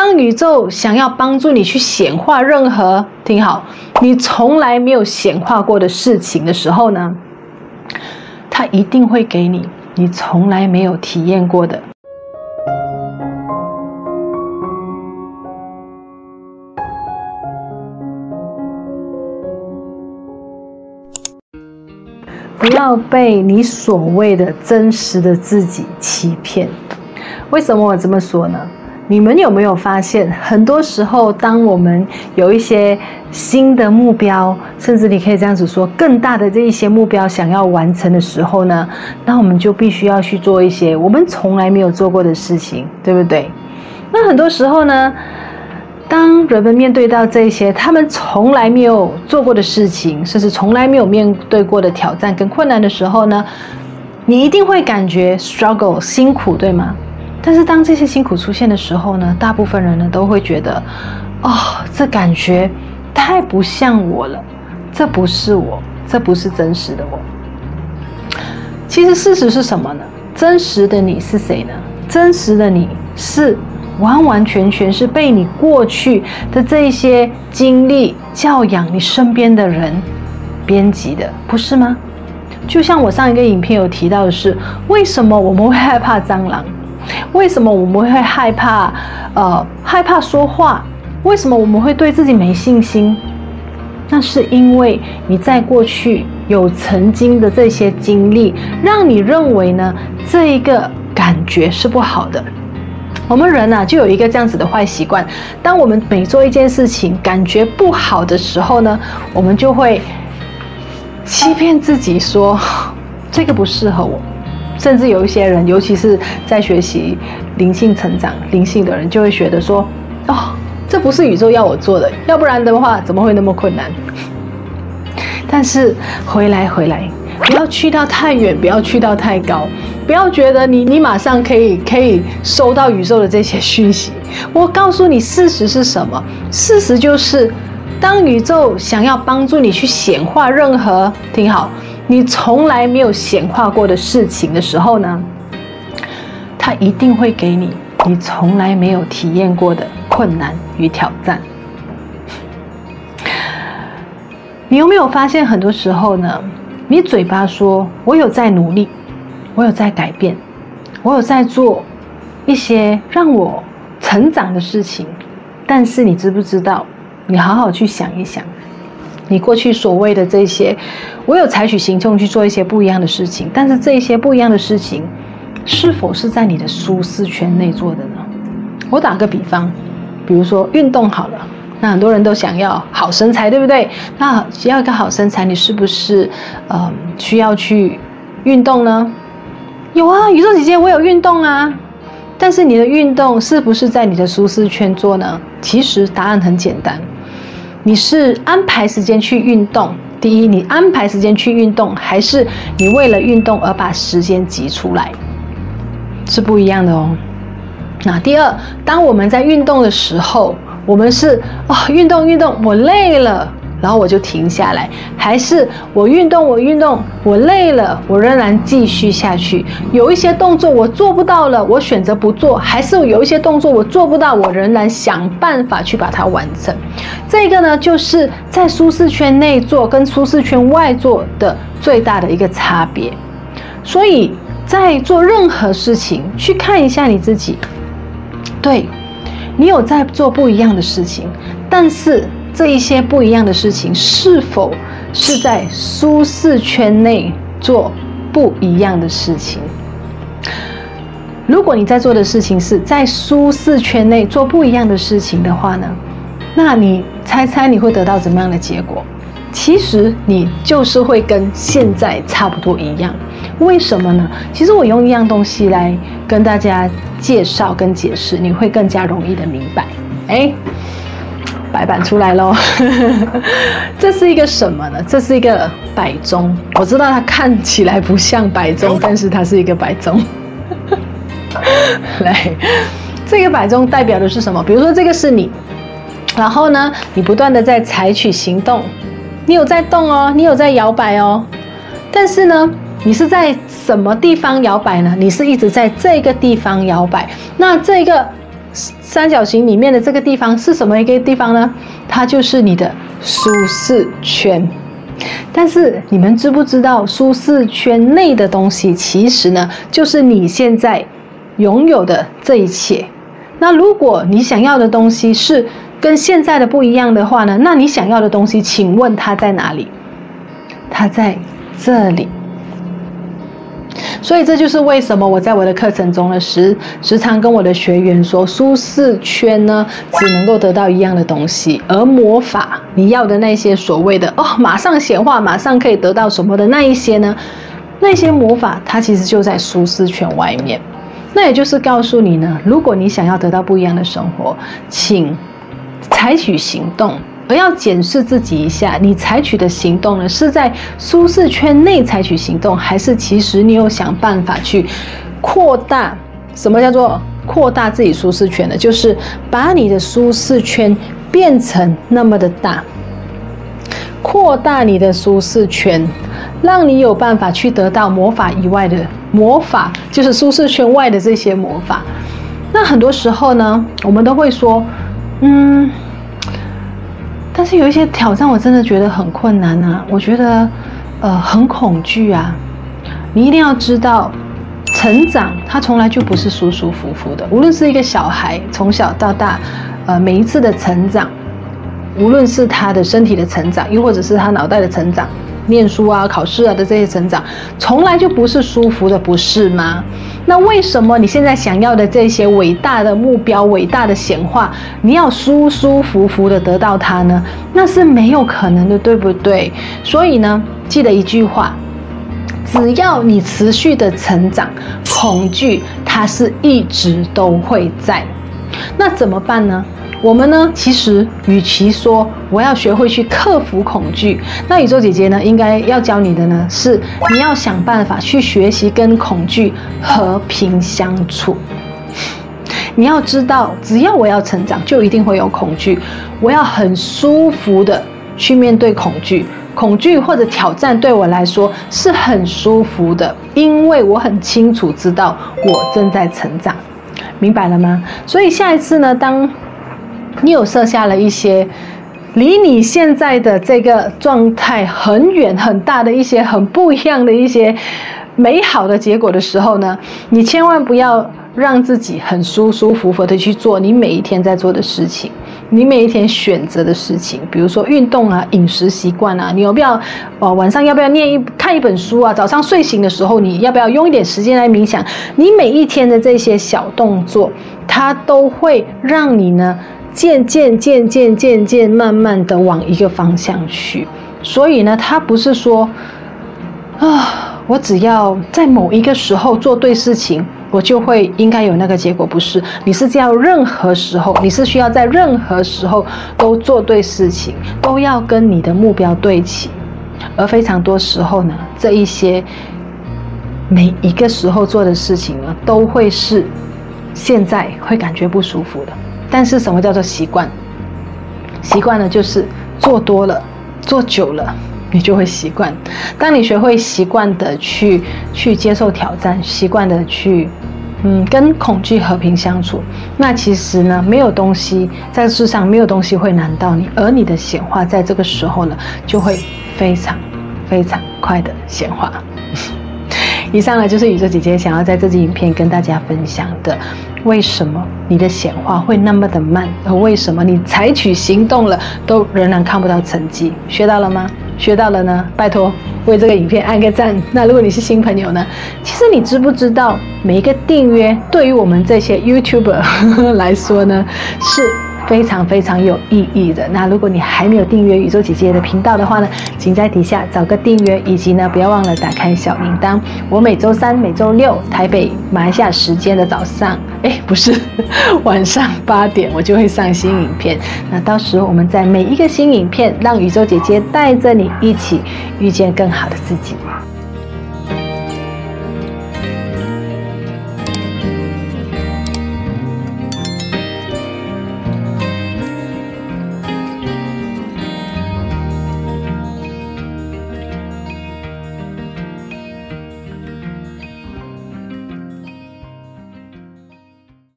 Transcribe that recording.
当宇宙想要帮助你去显化任何，听好，你从来没有显化过的事情的时候呢，它一定会给你你从来没有体验过的。不要被你所谓的真实的自己欺骗。为什么我这么说呢？你们有没有发现，很多时候，当我们有一些新的目标，甚至你可以这样子说，更大的这一些目标想要完成的时候呢，那我们就必须要去做一些我们从来没有做过的事情，对不对？那很多时候呢，当人们面对到这些他们从来没有做过的事情，甚至从来没有面对过的挑战跟困难的时候呢，你一定会感觉 struggle 辛苦，对吗？但是当这些辛苦出现的时候呢，大部分人呢都会觉得，哦，这感觉太不像我了，这不是我，这不是真实的我。其实事实是什么呢？真实的你是谁呢？真实的你是。完完全全是被你过去的这一些经历、教养你身边的人编辑的，不是吗？就像我上一个影片有提到的是，为什么我们会害怕蟑螂？为什么我们会害怕？呃，害怕说话？为什么我们会对自己没信心？那是因为你在过去有曾经的这些经历，让你认为呢，这一个感觉是不好的。我们人呢，就有一个这样子的坏习惯，当我们每做一件事情感觉不好的时候呢，我们就会欺骗自己说这个不适合我。甚至有一些人，尤其是在学习灵性成长、灵性的人，就会觉得说：哦，这不是宇宙要我做的，要不然的话怎么会那么困难？但是回来回来。不要去到太远，不要去到太高，不要觉得你你马上可以可以收到宇宙的这些讯息。我告诉你，事实是什么？事实就是，当宇宙想要帮助你去显化任何，听好，你从来没有显化过的事情的时候呢，它一定会给你你从来没有体验过的困难与挑战。你有没有发现，很多时候呢？你嘴巴说“我有在努力，我有在改变，我有在做一些让我成长的事情”，但是你知不知道？你好好去想一想，你过去所谓的这些，我有采取行动去做一些不一样的事情，但是这些不一样的事情，是否是在你的舒适圈内做的呢？我打个比方，比如说运动好了。那很多人都想要好身材，对不对？那需要一个好身材，你是不是呃需要去运动呢？有啊，宇宙姐姐，我有运动啊。但是你的运动是不是在你的舒适圈做呢？其实答案很简单，你是安排时间去运动。第一，你安排时间去运动，还是你为了运动而把时间挤出来，是不一样的哦。那第二，当我们在运动的时候，我们是、哦，运动运动，我累了，然后我就停下来；还是我运动我运动，我累了，我仍然继续下去。有一些动作我做不到了，我选择不做；还是有一些动作我做不到，我仍然想办法去把它完成。这个呢，就是在舒适圈内做跟舒适圈外做的最大的一个差别。所以在做任何事情，去看一下你自己，对。你有在做不一样的事情，但是这一些不一样的事情是否是在舒适圈内做不一样的事情？如果你在做的事情是在舒适圈内做不一样的事情的话呢，那你猜猜你会得到怎么样的结果？其实你就是会跟现在差不多一样。为什么呢？其实我用一样东西来跟大家介绍跟解释，你会更加容易的明白。哎，白板出来喽！这是一个什么呢？这是一个摆钟。我知道它看起来不像摆钟，但是它是一个摆钟。来，这个摆钟代表的是什么？比如说这个是你，然后呢，你不断的在采取行动。你有在动哦，你有在摇摆哦，但是呢，你是在什么地方摇摆呢？你是一直在这个地方摇摆。那这个三角形里面的这个地方是什么一个地方呢？它就是你的舒适圈。但是你们知不知道，舒适圈内的东西其实呢，就是你现在拥有的这一切。那如果你想要的东西是跟现在的不一样的话呢？那你想要的东西，请问它在哪里？它在这里。所以这就是为什么我在我的课程中呢，时时常跟我的学员说，舒适圈呢只能够得到一样的东西，而魔法你要的那些所谓的哦，马上显化，马上可以得到什么的那一些呢？那些魔法它其实就在舒适圈外面。那也就是告诉你呢，如果你想要得到不一样的生活，请采取行动。而要检视自己一下，你采取的行动呢，是在舒适圈内采取行动，还是其实你有想办法去扩大？什么叫做扩大自己舒适圈呢？就是把你的舒适圈变成那么的大，扩大你的舒适圈，让你有办法去得到魔法以外的魔法，就是舒适圈外的这些魔法。那很多时候呢，我们都会说，嗯。但是有一些挑战，我真的觉得很困难啊！我觉得，呃，很恐惧啊！你一定要知道，成长它从来就不是舒舒服服的。无论是一个小孩从小到大，呃，每一次的成长，无论是他的身体的成长，又或者是他脑袋的成长。念书啊、考试啊的这些成长，从来就不是舒服的，不是吗？那为什么你现在想要的这些伟大的目标、伟大的显化，你要舒舒服服的得到它呢？那是没有可能的，对不对？所以呢，记得一句话：只要你持续的成长，恐惧它是一直都会在。那怎么办呢？我们呢，其实与其说我要学会去克服恐惧，那宇宙姐姐呢，应该要教你的呢，是你要想办法去学习跟恐惧和平相处。你要知道，只要我要成长，就一定会有恐惧。我要很舒服的去面对恐惧，恐惧或者挑战对我来说是很舒服的，因为我很清楚知道我正在成长，明白了吗？所以下一次呢，当你有设下了一些离你现在的这个状态很远很大的一些很不一样的一些美好的结果的时候呢，你千万不要让自己很舒舒服服的去做你每一天在做的事情，你每一天选择的事情，比如说运动啊、饮食习惯啊，你有必要哦，晚上要不要念一看一本书啊？早上睡醒的时候，你要不要用一点时间来冥想？你每一天的这些小动作，它都会让你呢。渐渐渐渐渐渐慢慢的往一个方向去，所以呢，他不是说啊，我只要在某一个时候做对事情，我就会应该有那个结果，不是？你是要任何时候，你是需要在任何时候都做对事情，都要跟你的目标对齐，而非常多时候呢，这一些每一个时候做的事情呢，都会是现在会感觉不舒服的。但是什么叫做习惯？习惯呢，就是做多了，做久了，你就会习惯。当你学会习惯的去去接受挑战，习惯的去嗯跟恐惧和平相处，那其实呢，没有东西在世上没有东西会难到你，而你的显化在这个时候呢，就会非常非常快的显化。以上呢，就是宇宙姐姐想要在这支影片跟大家分享的。为什么你的显化会那么的慢？而为什么你采取行动了，都仍然看不到成绩？学到了吗？学到了呢？拜托为这个影片按个赞。那如果你是新朋友呢？其实你知不知道，每一个订阅对于我们这些 YouTuber 来说呢，是。非常非常有意义的。那如果你还没有订阅宇宙姐姐的频道的话呢，请在底下找个订阅，以及呢，不要忘了打开小铃铛。我每周三、每周六台北马来西亚时间的早上，哎，不是 晚上八点，我就会上新影片。那到时候我们在每一个新影片，让宇宙姐姐带着你一起遇见更好的自己。